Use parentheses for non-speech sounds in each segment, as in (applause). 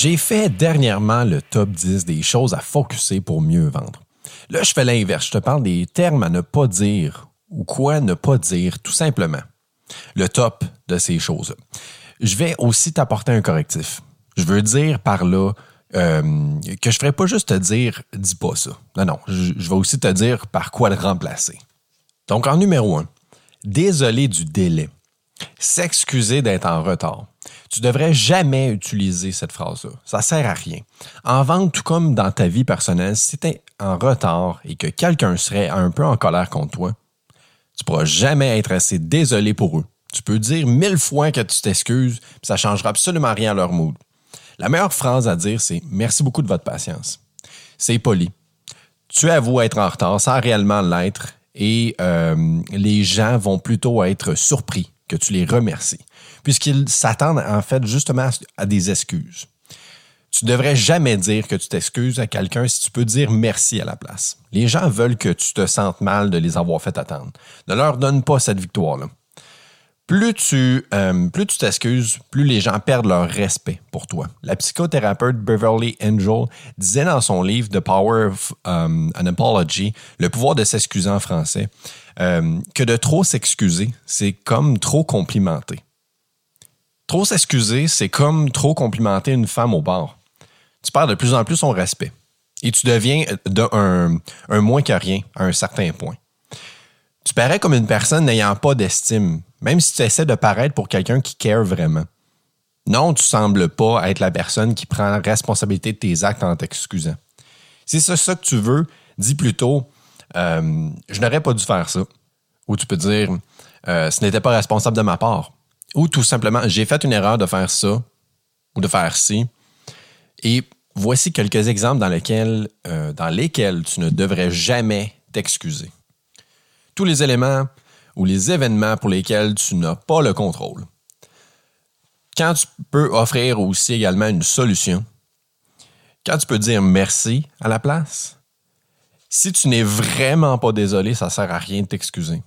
J'ai fait dernièrement le top 10 des choses à focuser pour mieux vendre. Là, je fais l'inverse. Je te parle des termes à ne pas dire ou quoi ne pas dire, tout simplement. Le top de ces choses. Je vais aussi t'apporter un correctif. Je veux dire par là euh, que je ne ferai pas juste te dire dis pas ça. Non, non. Je, vais aussi te dire par quoi le remplacer. Donc, en numéro un, désolé du délai. S'excuser d'être en retard. Tu devrais jamais utiliser cette phrase-là. Ça sert à rien. En vente, tout comme dans ta vie personnelle, si tu es en retard et que quelqu'un serait un peu en colère contre toi, tu pourras jamais être assez désolé pour eux. Tu peux dire mille fois que tu t'excuses, ça changera absolument rien à leur mood. La meilleure phrase à dire, c'est merci beaucoup de votre patience. C'est poli. Tu avoues être en retard sans réellement l'être et euh, les gens vont plutôt être surpris que tu les remercies, puisqu'ils s'attendent en fait justement à des excuses. Tu devrais jamais dire que tu t'excuses à quelqu'un si tu peux dire merci à la place. Les gens veulent que tu te sentes mal de les avoir fait attendre. Ne leur donne pas cette victoire-là. Plus tu euh, plus t'excuses, plus les gens perdent leur respect pour toi. La psychothérapeute Beverly Angel disait dans son livre The Power of um, an Apology, le pouvoir de s'excuser en français, euh, que de trop s'excuser, c'est comme trop complimenter. Trop s'excuser, c'est comme trop complimenter une femme au bar. Tu perds de plus en plus son respect et tu deviens de un, un moins que rien à un certain point. Tu parais comme une personne n'ayant pas d'estime, même si tu essaies de paraître pour quelqu'un qui care vraiment. Non, tu sembles pas être la personne qui prend la responsabilité de tes actes en t'excusant. Si c'est ça que tu veux, dis plutôt euh, je n'aurais pas dû faire ça. Ou tu peux dire, euh, ce n'était pas responsable de ma part. Ou tout simplement, j'ai fait une erreur de faire ça ou de faire ci. Et voici quelques exemples dans lesquels, euh, dans lesquels tu ne devrais jamais t'excuser. Tous les éléments ou les événements pour lesquels tu n'as pas le contrôle. Quand tu peux offrir aussi également une solution. Quand tu peux dire merci à la place si tu n'es vraiment pas désolé, ça sert à rien de t'excuser.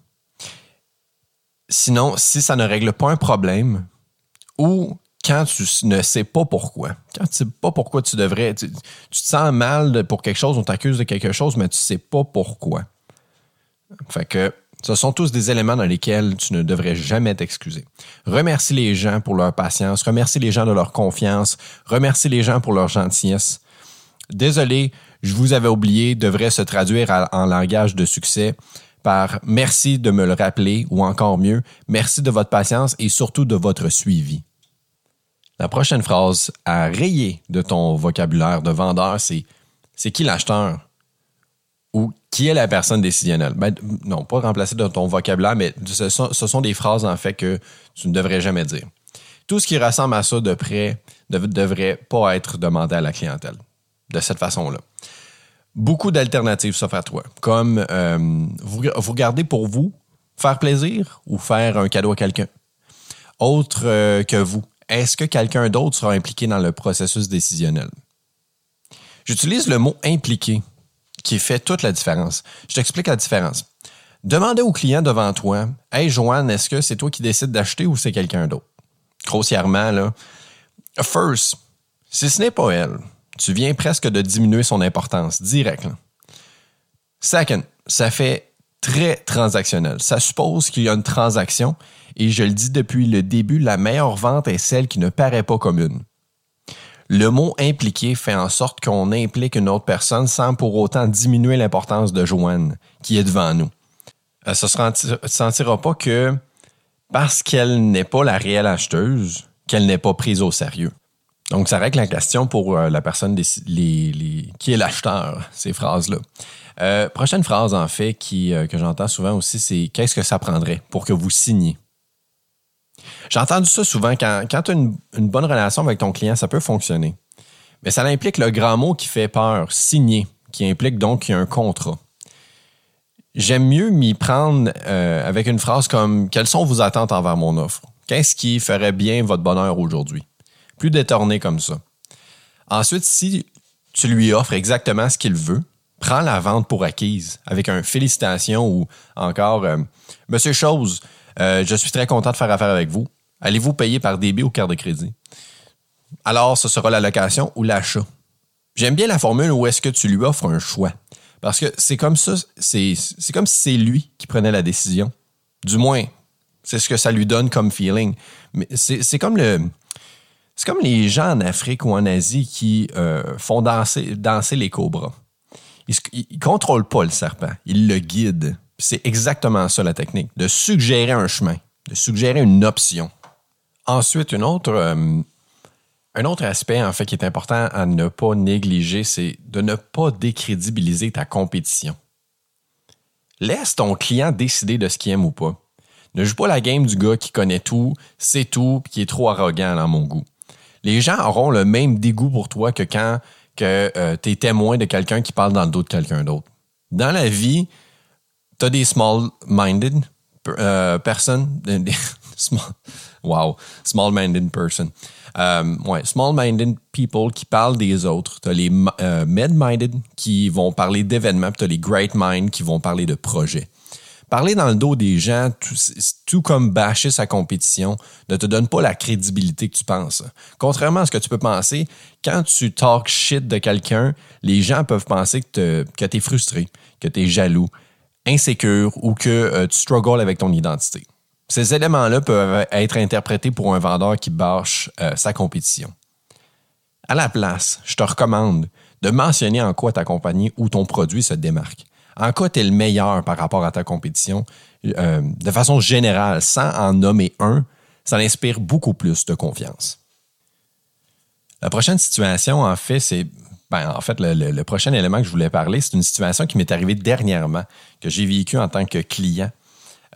Sinon, si ça ne règle pas un problème, ou quand tu ne sais pas pourquoi, quand tu ne sais pas pourquoi tu devrais, tu, te sens mal pour quelque chose, on t'accuse de quelque chose, mais tu ne sais pas pourquoi. Fait que ce sont tous des éléments dans lesquels tu ne devrais jamais t'excuser. Remercie les gens pour leur patience, remercie les gens de leur confiance, remercie les gens pour leur gentillesse. Désolé, je vous avais oublié devrait se traduire en langage de succès par merci de me le rappeler ou encore mieux, merci de votre patience et surtout de votre suivi. La prochaine phrase à rayer de ton vocabulaire de vendeur, c'est c'est qui l'acheteur ou qui est la personne décisionnelle? Ben, non, pas remplacer de ton vocabulaire, mais ce sont, ce sont, des phrases en fait que tu ne devrais jamais dire. Tout ce qui ressemble à ça de près ne devrait pas être demandé à la clientèle de cette façon-là. Beaucoup d'alternatives s'offrent à toi, comme euh, vous, vous gardez pour vous, faire plaisir ou faire un cadeau à quelqu'un. Autre euh, que vous, est-ce que quelqu'un d'autre sera impliqué dans le processus décisionnel? J'utilise le mot impliqué qui fait toute la différence. Je t'explique la différence. Demandez au client devant toi Hey Joanne, est-ce que c'est toi qui décides d'acheter ou c'est quelqu'un d'autre? Grossièrement, là. First, si ce n'est pas elle, tu viens presque de diminuer son importance direct. Second, ça fait très transactionnel. Ça suppose qu'il y a une transaction et je le dis depuis le début, la meilleure vente est celle qui ne paraît pas commune. Le mot impliqué fait en sorte qu'on implique une autre personne sans pour autant diminuer l'importance de Joanne qui est devant nous. Elle ne se sentira pas que parce qu'elle n'est pas la réelle acheteuse, qu'elle n'est pas prise au sérieux. Donc, ça règle la question pour euh, la personne qui est l'acheteur, ces phrases-là. Euh, prochaine phrase, en fait, euh, que j'entends souvent aussi, c'est qu'est-ce que ça prendrait pour que vous signiez? J'ai entendu ça souvent. Quand, tu as une, bonne relation avec ton client, ça peut fonctionner. Mais ça implique le grand mot qui fait peur, signer, qui implique donc qu'il y a un contrat. J'aime mieux m'y prendre avec une phrase comme Quelles sont vos attentes envers mon offre? Qu'est-ce qui ferait bien votre bonheur aujourd'hui? plus détourné comme ça. Ensuite, si tu lui offres exactement ce qu'il veut, prends la vente pour acquise avec un félicitation ou encore euh, Monsieur Chose, euh, je suis très content de faire affaire avec vous. Allez-vous payer par débit ou carte de crédit? alors ce sera la location ou l'achat. J'aime bien la formule où est-ce que tu lui offres un choix. Parce que c'est comme ça, c'est comme si c'est lui qui prenait la décision. Du moins, c'est ce que ça lui donne comme feeling. Mais c'est comme les gens en Afrique ou en Asie qui euh, font danser, danser les cobras. Ils ne contrôlent pas le serpent, ils le guident. C'est exactement ça la technique, de suggérer un chemin, de suggérer une option. Ensuite, euh, un autre aspect, en fait, qui est important à ne pas négliger, c'est de ne pas décrédibiliser ta compétition. Laisse ton client décider de ce qu'il aime ou pas. Ne joue pas la game du gars qui connaît tout, sait tout, puis qui est trop arrogant dans mon goût. Les gens auront le même dégoût pour toi que quand que, euh, tu es témoin de quelqu'un qui parle dans le dos de quelqu'un d'autre. Dans la vie, tu as des small-minded euh, personnes. (laughs) wow, small-minded person. Euh, ouais, small-minded people qui parlent des autres. Tu as les euh, med-minded qui vont parler d'événements, puis tu as les great-mind qui vont parler de projets. Parler dans le dos des gens, tout, comme bâcher sa compétition, ne te donne pas la crédibilité que tu penses. Contrairement à ce que tu peux penser, quand tu talk shit de quelqu'un, les gens peuvent penser que, tu es frustré, que tu es jaloux, insécure ou que euh, tu struggles avec ton identité. Ces éléments-là peuvent être interprétés pour un vendeur qui bâche euh, sa compétition. À la place, je te recommande de mentionner en quoi ta compagnie ou ton produit se démarque. En quoi tu es le meilleur par rapport à ta compétition, euh, de façon générale, sans en nommer un, ça inspire beaucoup plus de confiance. La prochaine situation, en fait, c'est. Ben, en fait, le, le, prochain élément que je voulais parler, c'est une situation qui m'est arrivée dernièrement, que j'ai vécue en tant que client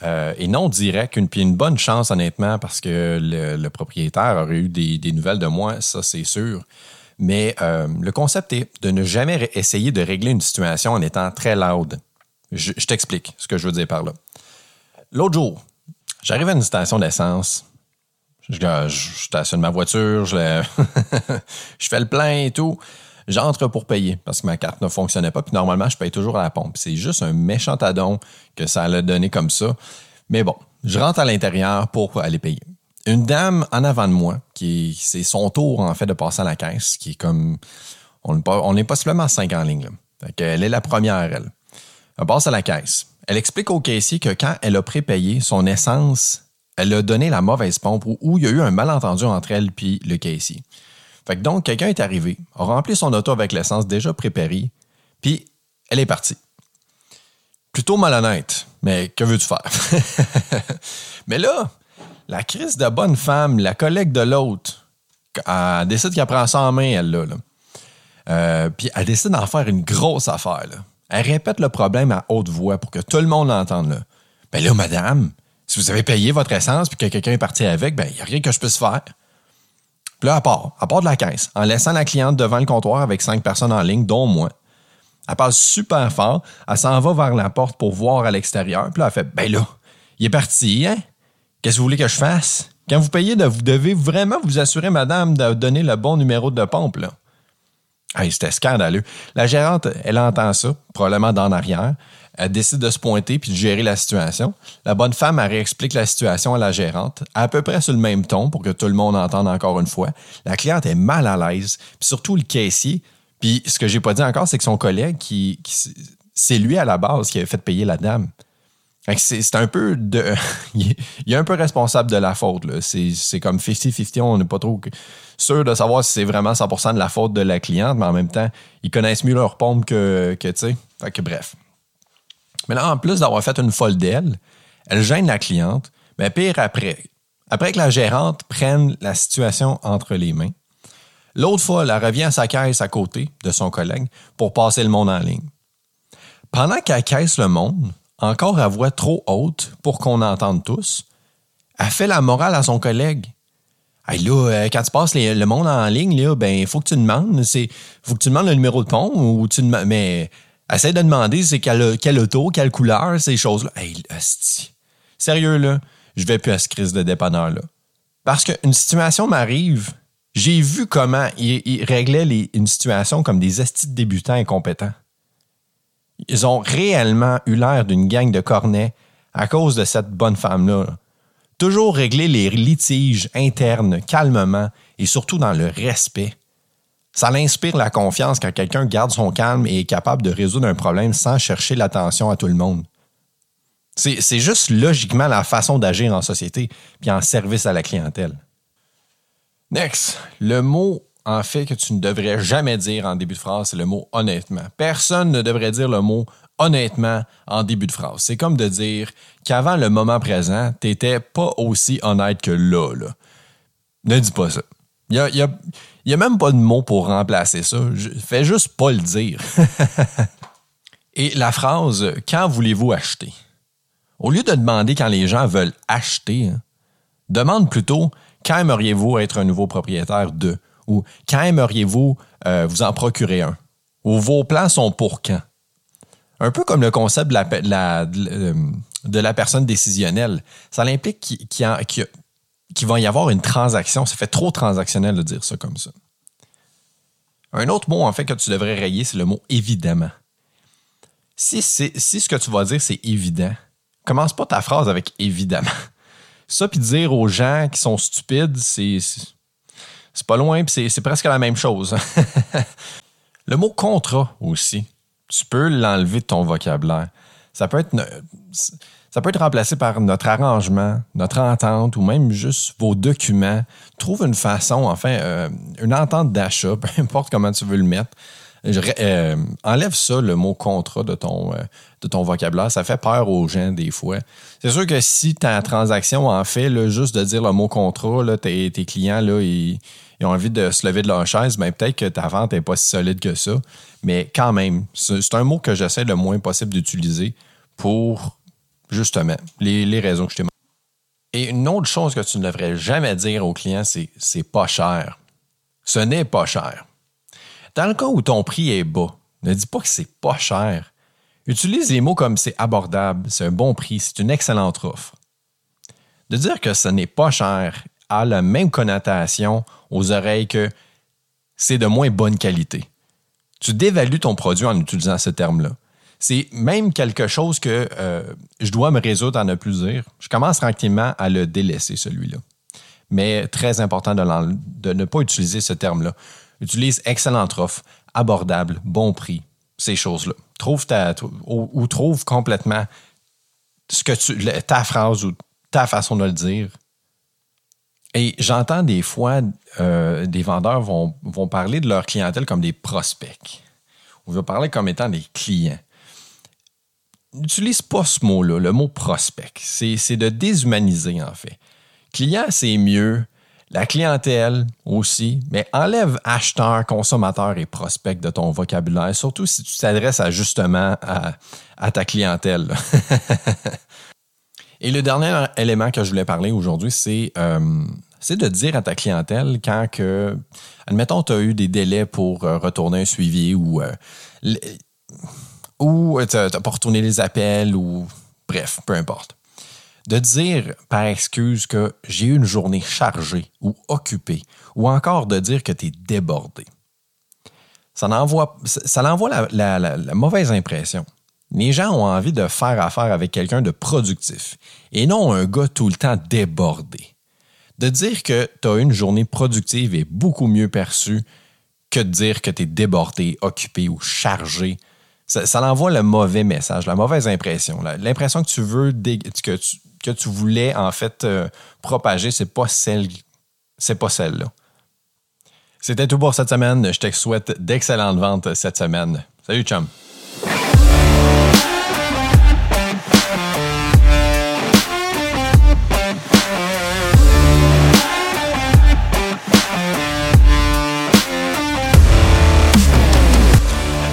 euh, et non direct, une, puis une bonne chance honnêtement parce que le, propriétaire aurait eu des, nouvelles de moi, ça c'est sûr. Mais euh, le concept est de ne jamais essayer de régler une situation en étant très loud. Je, t'explique ce que je veux dire par là. L'autre jour, j'arrive à une station d'essence. Je, je, stationne ma voiture, je, (laughs) je fais le plein et tout j'entre pour payer parce que ma carte ne fonctionnait pas. Puis normalement, je paye toujours à la pompe. C'est juste un méchant addon que ça allait donner comme ça. Mais bon, je rentre à l'intérieur pour aller payer? Une dame en avant de moi, qui c'est son tour en fait de passer à la caisse, qui est comme on est, pas, on possiblement cinq en ligne. Elle est la première, elle. Elle passe à la caisse. Elle explique au caissier que quand elle a prépayé son essence, elle a donné la mauvaise pompe ou, ou il y a eu un malentendu entre elle et le caissier. Fait que donc, quelqu'un est arrivé, a rempli son auto avec l'essence déjà préparée, puis elle est partie. Plutôt malhonnête, mais que veux-tu faire? (laughs) mais là, la crise de bonne femme, la collègue de l'autre, elle décide qu'elle prend ça en main, elle, là. Euh, puis elle décide d'en faire une grosse affaire. Là. Elle répète le problème à haute voix pour que tout le monde l'entende. Là. Ben là, madame, si vous avez payé votre essence puis que quelqu'un est parti avec, ben il n'y a rien que je puisse faire. Puis là, elle part, elle part de la caisse, en laissant la cliente devant le comptoir avec cinq personnes en ligne, dont moi. Elle parle super fort, elle s'en va vers la porte pour voir à l'extérieur, puis là, elle fait Ben là, il est parti, hein? Qu'est-ce que vous voulez que je fasse? Quand vous payez, vous devez vraiment vous assurer, madame, de donner le bon numéro de pompe, là. C'était scandaleux. La gérante, elle entend ça, probablement d'en arrière. Elle décide de se pointer puis de gérer la situation. La bonne femme, elle réexplique la situation à la gérante, à peu près sur le même ton pour que tout le monde entende encore une fois. La cliente est mal à l'aise, puis surtout le caissier. Puis ce que j'ai pas dit encore, c'est que son collègue, qui, c'est lui à la base qui avait fait payer la dame. C'est un peu de. (laughs) il est un peu responsable de la faute. C'est comme 50-50. On n'est pas trop sûr de savoir si c'est vraiment 100% de la faute de la cliente, mais en même temps, ils connaissent mieux leur pompe que, que tu sais. Fait que bref. Mais là, en plus d'avoir fait une folle d'elle, elle gêne la cliente, mais pire après. Après que la gérante prenne la situation entre les mains, l'autre fois, elle revient à sa caisse à côté de son collègue pour passer le monde en ligne. Pendant qu'elle caisse le monde, encore à voix trop haute pour qu'on entende tous, elle fait la morale à son collègue. Hey, là, euh, quand tu passes le monde en ligne, là, ben, faut que tu demandes, c'est, faut que tu demandes le numéro de pont ou tu demandes, mais Essaye de demander c'est quelle, auto, quelle couleur, ces choses-là. Hey, Sérieux, là, je vais plus à ce crise de dépanneur, là. Parce qu'une situation m'arrive, j'ai vu comment ils, réglaient une situation comme des estis débutants incompétents. Ils ont réellement eu l'air d'une gang de cornets à cause de cette bonne femme-là. Toujours régler les litiges internes calmement et surtout dans le respect. Ça l'inspire la confiance quand quelqu'un garde son calme et est capable de résoudre un problème sans chercher l'attention à tout le monde. C'est juste logiquement la façon d'agir en société puis en service à la clientèle. Next, le mot en fait que tu ne devrais jamais dire en début de phrase, c'est le mot honnêtement. Personne ne devrait dire le mot honnêtement en début de phrase. C'est comme de dire qu'avant le moment présent, tu n'étais pas aussi honnête que là, Ne dis pas ça. Il n'y a, même pas de mot pour remplacer ça. fais juste pas le dire. (laughs) Et la phrase Quand voulez-vous acheter? Au lieu de demander quand les gens veulent acheter, hein, demande plutôt quand aimeriez-vous être un nouveau propriétaire de ou quand aimeriez-vous euh, vous en procurer un ou vos plans sont pour quand. Un peu comme le concept de la, la, personne décisionnelle. Ça implique qu'il va y avoir une transaction. Ça fait trop transactionnel de dire ça comme ça. Un autre mot, en fait, que tu devrais rayer, c'est le mot évidemment. Si, si ce que tu vas dire, c'est évident, commence pas ta phrase avec évidemment. Ça, puis dire aux gens qui sont stupides, c'est, c'est pas loin, puis c'est presque la même chose. (laughs) le mot contrat aussi, tu peux l'enlever de ton vocabulaire. Ça peut être remplacé par notre arrangement, notre entente ou même juste vos documents. Trouve une façon, enfin, euh, une entente d'achat, (laughs) peu importe comment tu veux le mettre, euh, enlève ça, le mot contrat de ton, euh, de ton vocabulaire. Ça fait peur aux gens des fois. C'est sûr que si ta transaction en fait, juste de dire le mot contrat, là, tes, clients, là, ils, ont envie de se lever de leur chaise, ben, peut-être que ta vente n'est pas si solide que ça. Mais quand même, c'est un mot que j'essaie le moins possible d'utiliser pour justement les, les raisons que je t'ai Et une autre chose que tu ne devrais jamais dire aux clients, c'est c'est pas cher. Ce n'est pas cher. Dans le cas où ton prix est bas, ne dis pas que c'est pas cher. Utilise les mots comme c'est abordable, c'est un bon prix, c'est une excellente offre. De dire que ce n'est pas cher a la même connotation aux oreilles que c'est de moins bonne qualité. Tu dévalues ton produit en utilisant ce terme-là. C'est même quelque chose que euh, je dois me résoudre à ne plus dire. Je commence tranquillement à le délaisser, celui-là. Mais très important de, ne pas utiliser ce terme-là. Utilise excellente offre, abordable, bon prix, ces choses-là. Trouve ta, ou, trouve complètement ce que tu, ta phrase ou ta façon de le dire. Et j'entends des fois euh, des vendeurs vont, vont, parler de leur clientèle comme des prospects. On veut parler comme étant des clients. N'utilise pas ce mot-là, le mot prospect. C'est de déshumaniser, en fait. Client, c'est mieux la clientèle aussi, mais enlève acheteur, consommateur et prospect de ton vocabulaire, surtout si tu t'adresses justement à, ta clientèle. (laughs) et le dernier élément que je voulais parler aujourd'hui, euh, c'est de dire à ta clientèle quand que, admettons, tu as eu des délais pour euh, retourner un suivi ou, euh, ou tu n'as pas retourné les appels ou bref, peu importe de dire par excuse que j'ai eu une journée chargée ou occupée, ou encore de dire que tu es débordé. Ça envoie, ça envoie la, mauvaise impression. Les gens ont envie de faire affaire avec quelqu'un de productif et non un gars tout le temps débordé. De dire que tu as une journée productive est beaucoup mieux perçu que de dire que tu es débordé, occupé ou chargé. Ça, ça envoie le mauvais message, la mauvaise impression. L'impression que tu veux que tu, que tu voulais en fait euh, propager, c'est pas celle c'est pas celle-là. C'était tout pour cette semaine. Je te souhaite d'excellentes ventes cette semaine. Salut chum.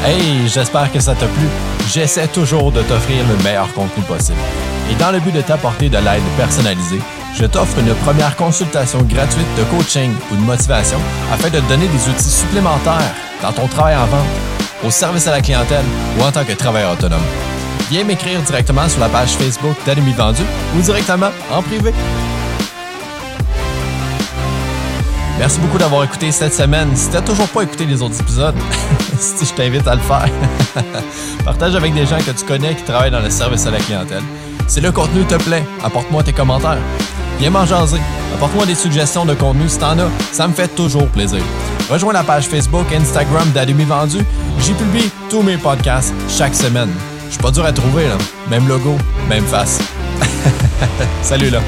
Hey, j'espère que ça t'a plu. J'essaie toujours de t'offrir le meilleur contenu possible. Et dans le but de t'apporter de l'aide personnalisée, je t'offre une première consultation gratuite de coaching ou de motivation afin de te donner des outils supplémentaires dans ton travail en vente, au service à la clientèle ou en tant que travailleur autonome. Viens m'écrire directement sur la page Facebook d'Ademi Vendu ou directement en privé. Merci beaucoup d'avoir écouté cette semaine. Si tu n'as toujours pas écouté les autres épisodes, (laughs) je t'invite à le faire. (laughs) Partage avec des gens que tu connais qui travaillent dans le service à la clientèle. Si le contenu te plaît, apporte-moi tes commentaires. Viens m'en jaser. Apporte-moi des suggestions de contenu si t'en as. Ça me fait toujours plaisir. Rejoins la page Facebook et Instagram d'Allumé Vendu. J'y publie tous mes podcasts chaque semaine. Je suis pas dur à trouver, là. Même logo, même face. (laughs) Salut, là.